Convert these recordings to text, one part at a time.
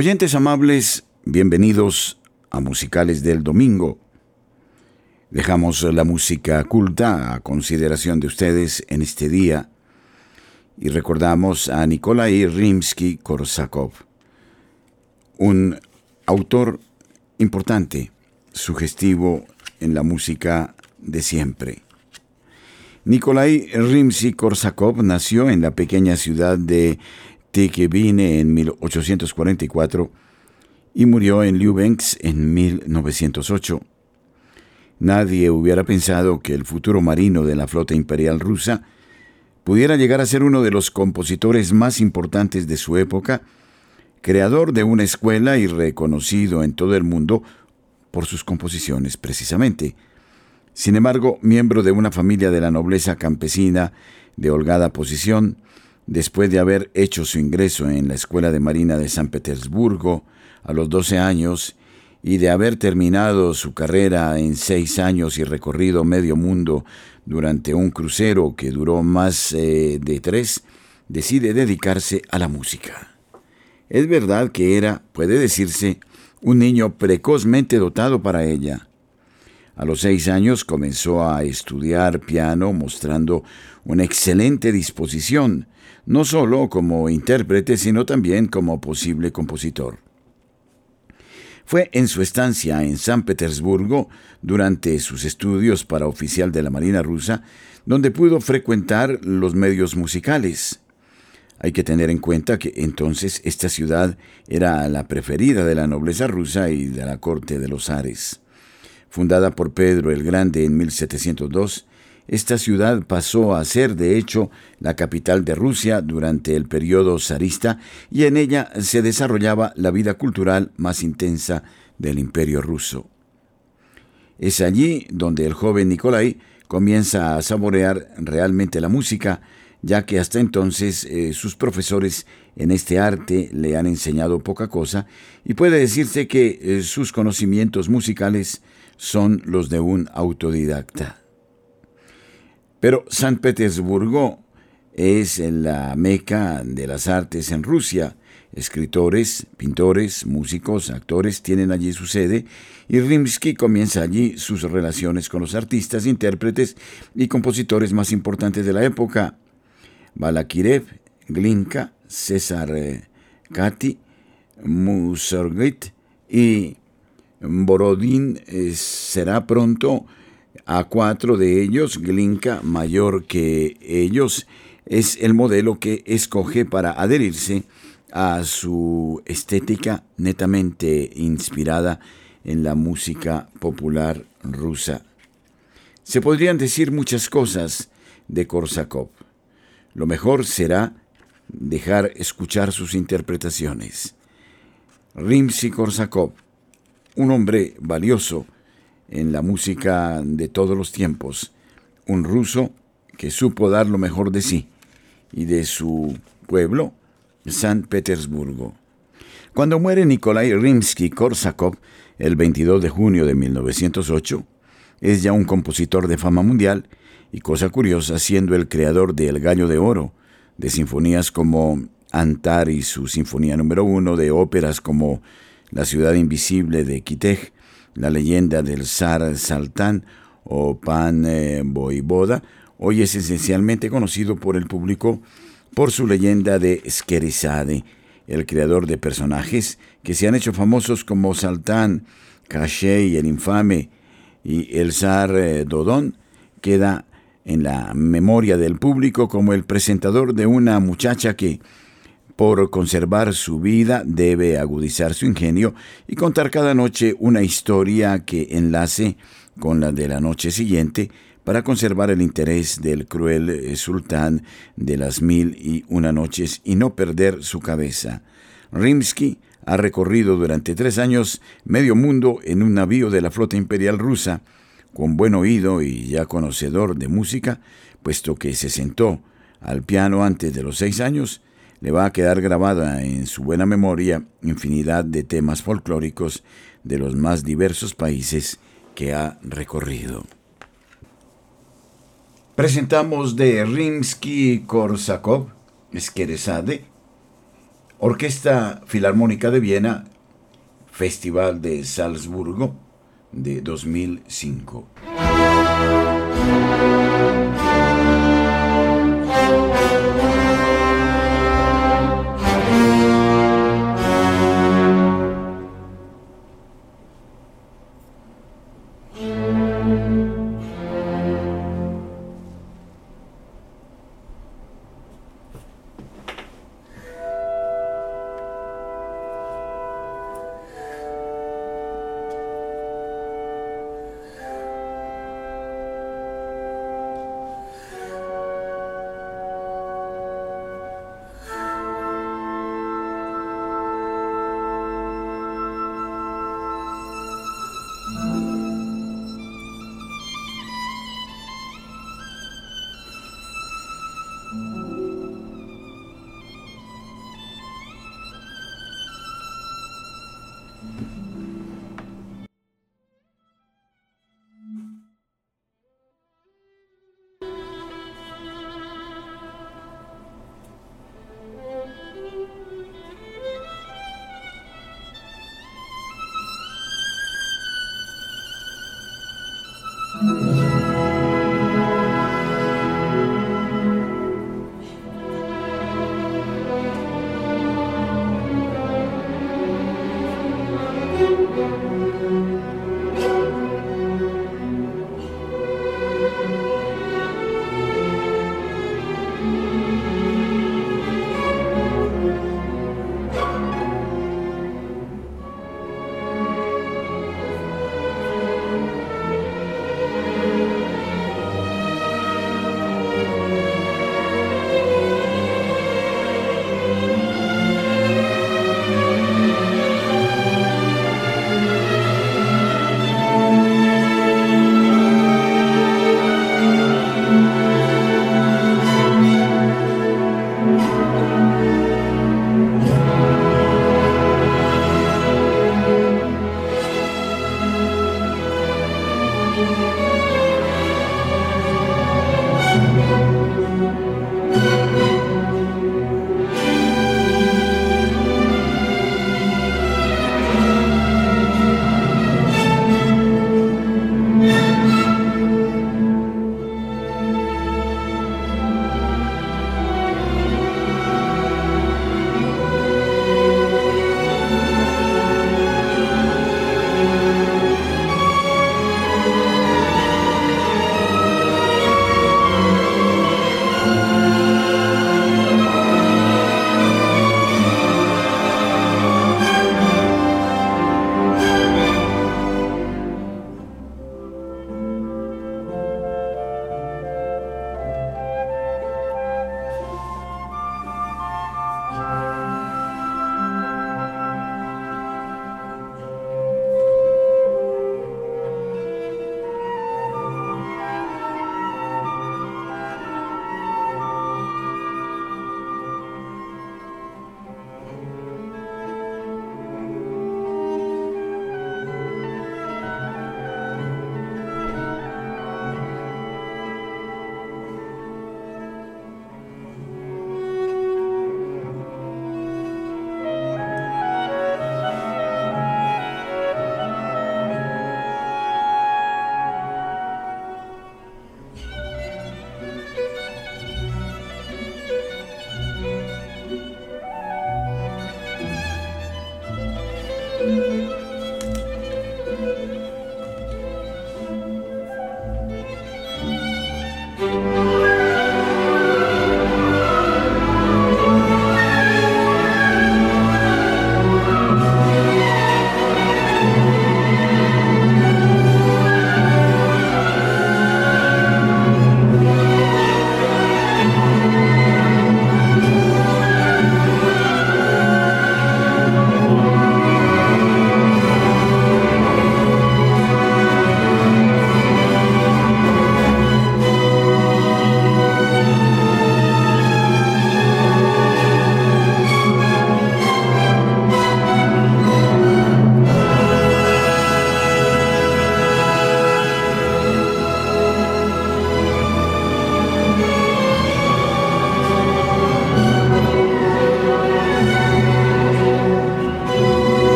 Oyentes amables, bienvenidos a Musicales del Domingo. Dejamos la música culta a consideración de ustedes en este día y recordamos a Nikolai Rimsky-Korsakov, un autor importante, sugestivo en la música de siempre. Nikolai Rimsky-Korsakov nació en la pequeña ciudad de Tekevine en 1844 y murió en Ljubensk en 1908. Nadie hubiera pensado que el futuro marino de la flota imperial rusa pudiera llegar a ser uno de los compositores más importantes de su época, creador de una escuela y reconocido en todo el mundo por sus composiciones precisamente. Sin embargo, miembro de una familia de la nobleza campesina de holgada posición, después de haber hecho su ingreso en la Escuela de Marina de San Petersburgo a los 12 años y de haber terminado su carrera en seis años y recorrido medio mundo durante un crucero que duró más eh, de tres, decide dedicarse a la música. Es verdad que era, puede decirse, un niño precozmente dotado para ella. A los seis años comenzó a estudiar piano mostrando una excelente disposición, no solo como intérprete, sino también como posible compositor. Fue en su estancia en San Petersburgo, durante sus estudios para oficial de la Marina rusa, donde pudo frecuentar los medios musicales. Hay que tener en cuenta que entonces esta ciudad era la preferida de la nobleza rusa y de la corte de los zares. Fundada por Pedro el Grande en 1702, esta ciudad pasó a ser, de hecho, la capital de Rusia durante el periodo zarista y en ella se desarrollaba la vida cultural más intensa del imperio ruso. Es allí donde el joven Nikolai comienza a saborear realmente la música, ya que hasta entonces eh, sus profesores en este arte le han enseñado poca cosa y puede decirse que eh, sus conocimientos musicales son los de un autodidacta. Pero San Petersburgo es la meca de las artes en Rusia. Escritores, pintores, músicos, actores tienen allí su sede y Rimsky comienza allí sus relaciones con los artistas, intérpretes y compositores más importantes de la época. Balakirev, Glinka, César eh, Kati, Mussorgit y Borodin eh, será pronto a cuatro de ellos, Glinka, mayor que ellos, es el modelo que escoge para adherirse a su estética netamente inspirada en la música popular rusa. Se podrían decir muchas cosas de Korsakov. Lo mejor será dejar escuchar sus interpretaciones. Rimsky-Korsakov, un hombre valioso, en la música de todos los tiempos, un ruso que supo dar lo mejor de sí y de su pueblo, San Petersburgo. Cuando muere Nikolai Rimsky-Korsakov el 22 de junio de 1908, es ya un compositor de fama mundial y cosa curiosa siendo el creador de El Gallo de Oro, de sinfonías como Antar y su sinfonía número uno, de óperas como La ciudad invisible de Kitej, la leyenda del zar Saltán o Pan eh, Boivoda, hoy es esencialmente conocido por el público por su leyenda de Skerizade, el creador de personajes que se han hecho famosos como Saltán, y el infame y el zar eh, Dodón, queda en la memoria del público como el presentador de una muchacha que, por conservar su vida, debe agudizar su ingenio y contar cada noche una historia que enlace con la de la noche siguiente para conservar el interés del cruel eh, sultán de las mil y una noches y no perder su cabeza. Rimsky ha recorrido durante tres años medio mundo en un navío de la flota imperial rusa, con buen oído y ya conocedor de música, puesto que se sentó al piano antes de los seis años, le va a quedar grabada en su buena memoria infinidad de temas folclóricos de los más diversos países que ha recorrido. Presentamos de Rimsky-Korsakov, Skeresade, Orquesta Filarmónica de Viena, Festival de Salzburgo de 2005.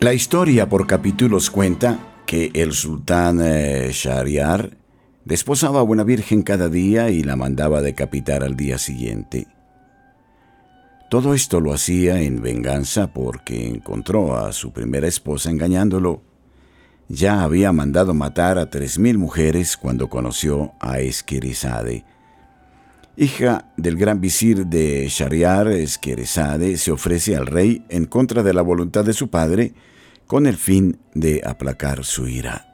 La historia por capítulos cuenta que el sultán eh, Shahriar desposaba a una virgen cada día y la mandaba decapitar al día siguiente. Todo esto lo hacía en venganza porque encontró a su primera esposa engañándolo. Ya había mandado matar a tres mil mujeres cuando conoció a Esquerizade. Hija del gran visir de Shahriar, Esquerizade se ofrece al rey en contra de la voluntad de su padre con el fin de aplacar su ira.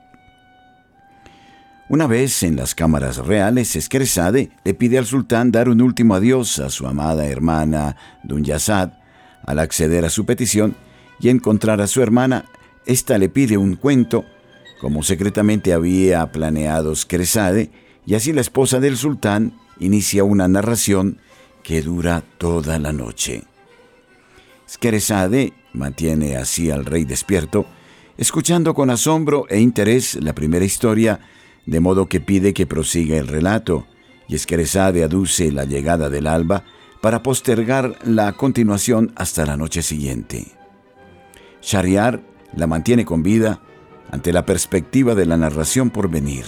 Una vez en las cámaras reales, Esqueresade le pide al sultán dar un último adiós a su amada hermana Dunyazad. Al acceder a su petición y encontrar a su hermana, ésta le pide un cuento, como secretamente había planeado Esqueresade, y así la esposa del sultán inicia una narración que dura toda la noche. Skeresade mantiene así al rey despierto, escuchando con asombro e interés la primera historia, de modo que pide que prosiga el relato, y Skeresade aduce la llegada del alba para postergar la continuación hasta la noche siguiente. Shariar la mantiene con vida ante la perspectiva de la narración por venir.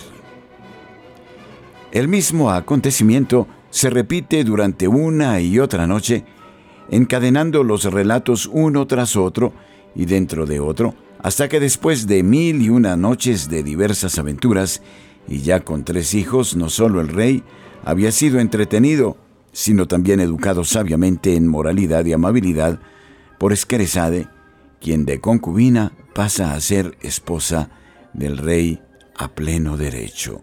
El mismo acontecimiento se repite durante una y otra noche, encadenando los relatos uno tras otro y dentro de otro, hasta que después de mil y una noches de diversas aventuras, y ya con tres hijos, no solo el rey había sido entretenido, sino también educado sabiamente en moralidad y amabilidad por Esqueresade, quien de concubina pasa a ser esposa del rey a pleno derecho.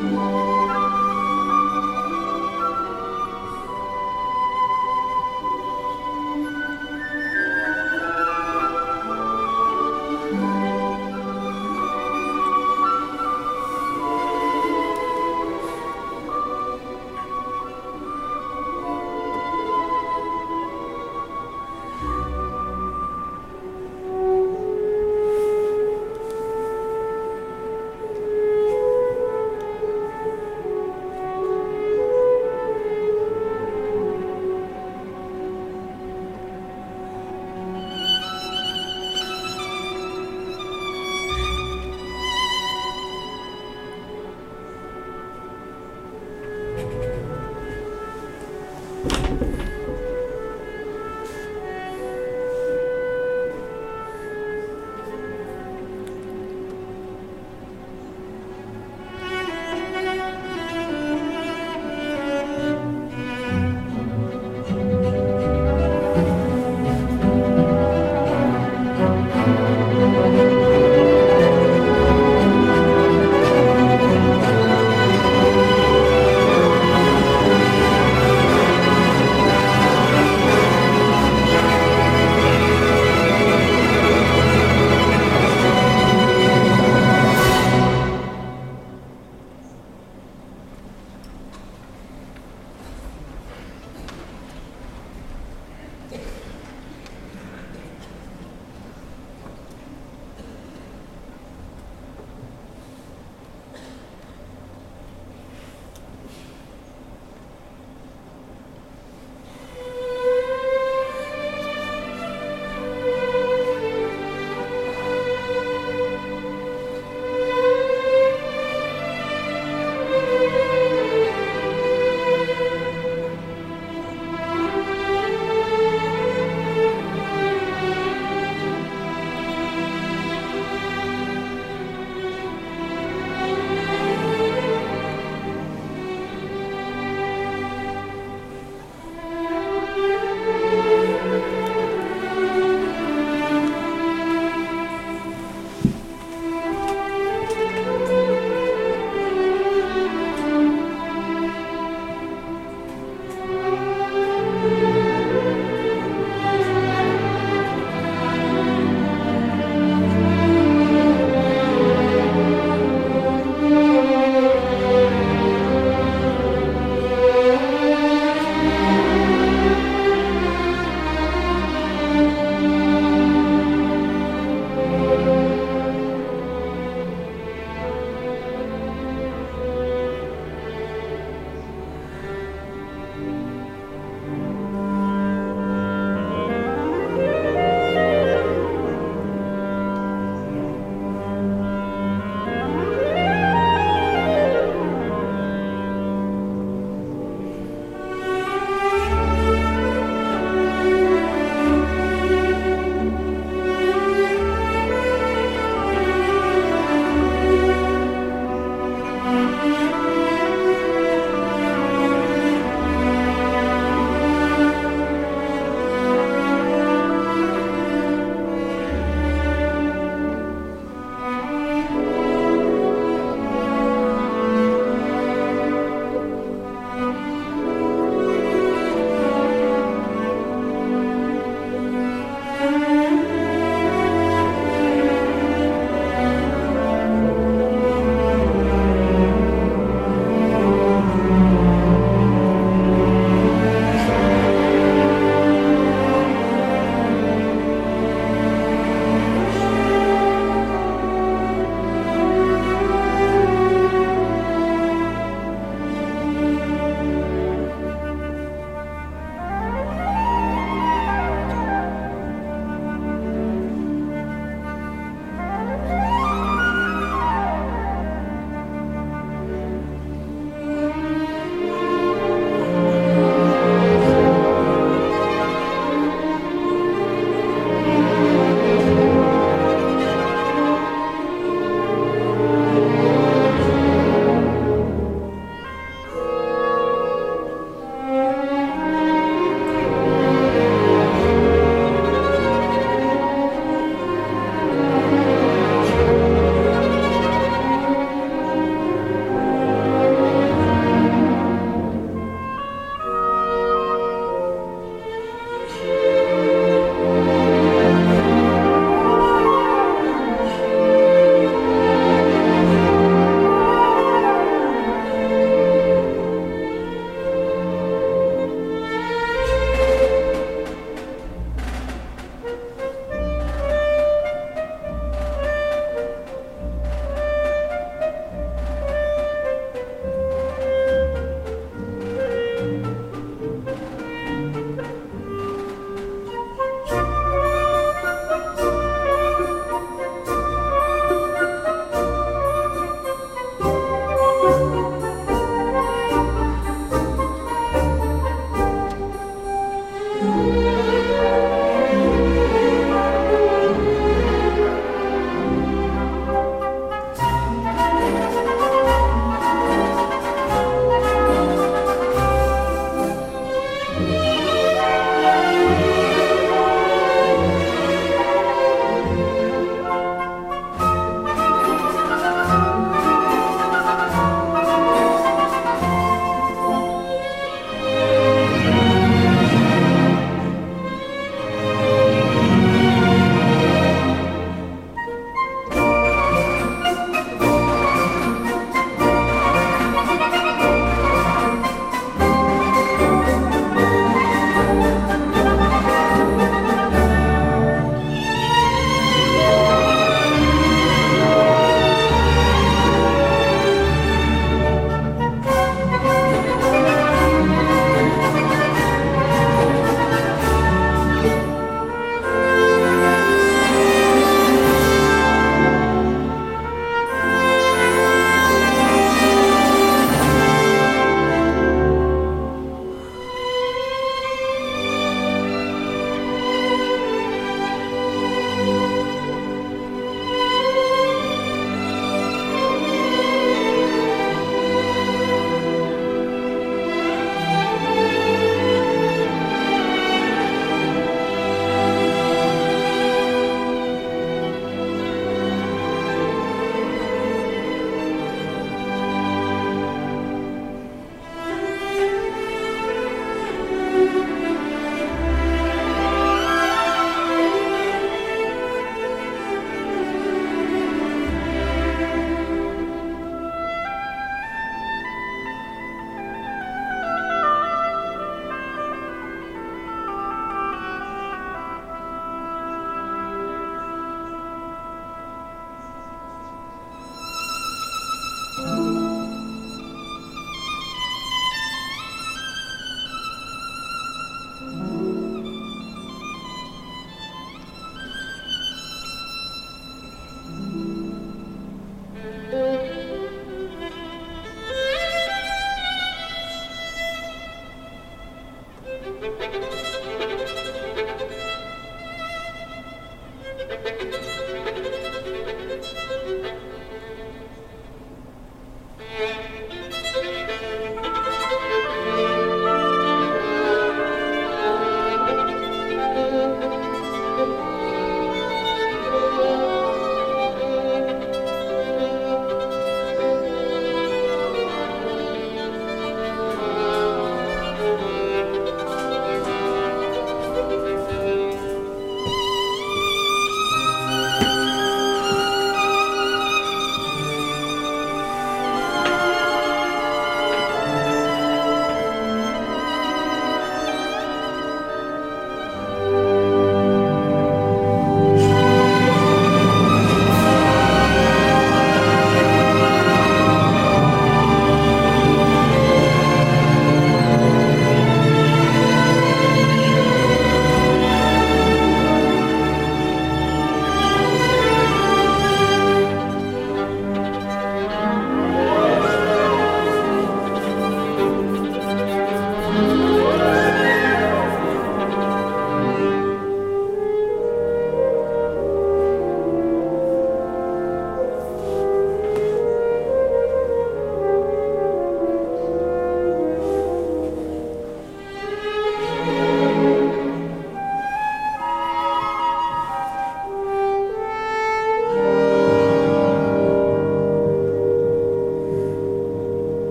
Música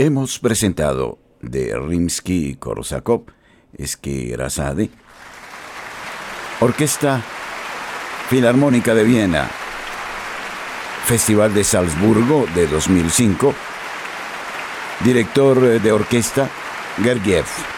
Hemos presentado de Rimsky-Korsakov, Razade, Orquesta Filarmónica de Viena, Festival de Salzburgo de 2005, director de orquesta Gergiev.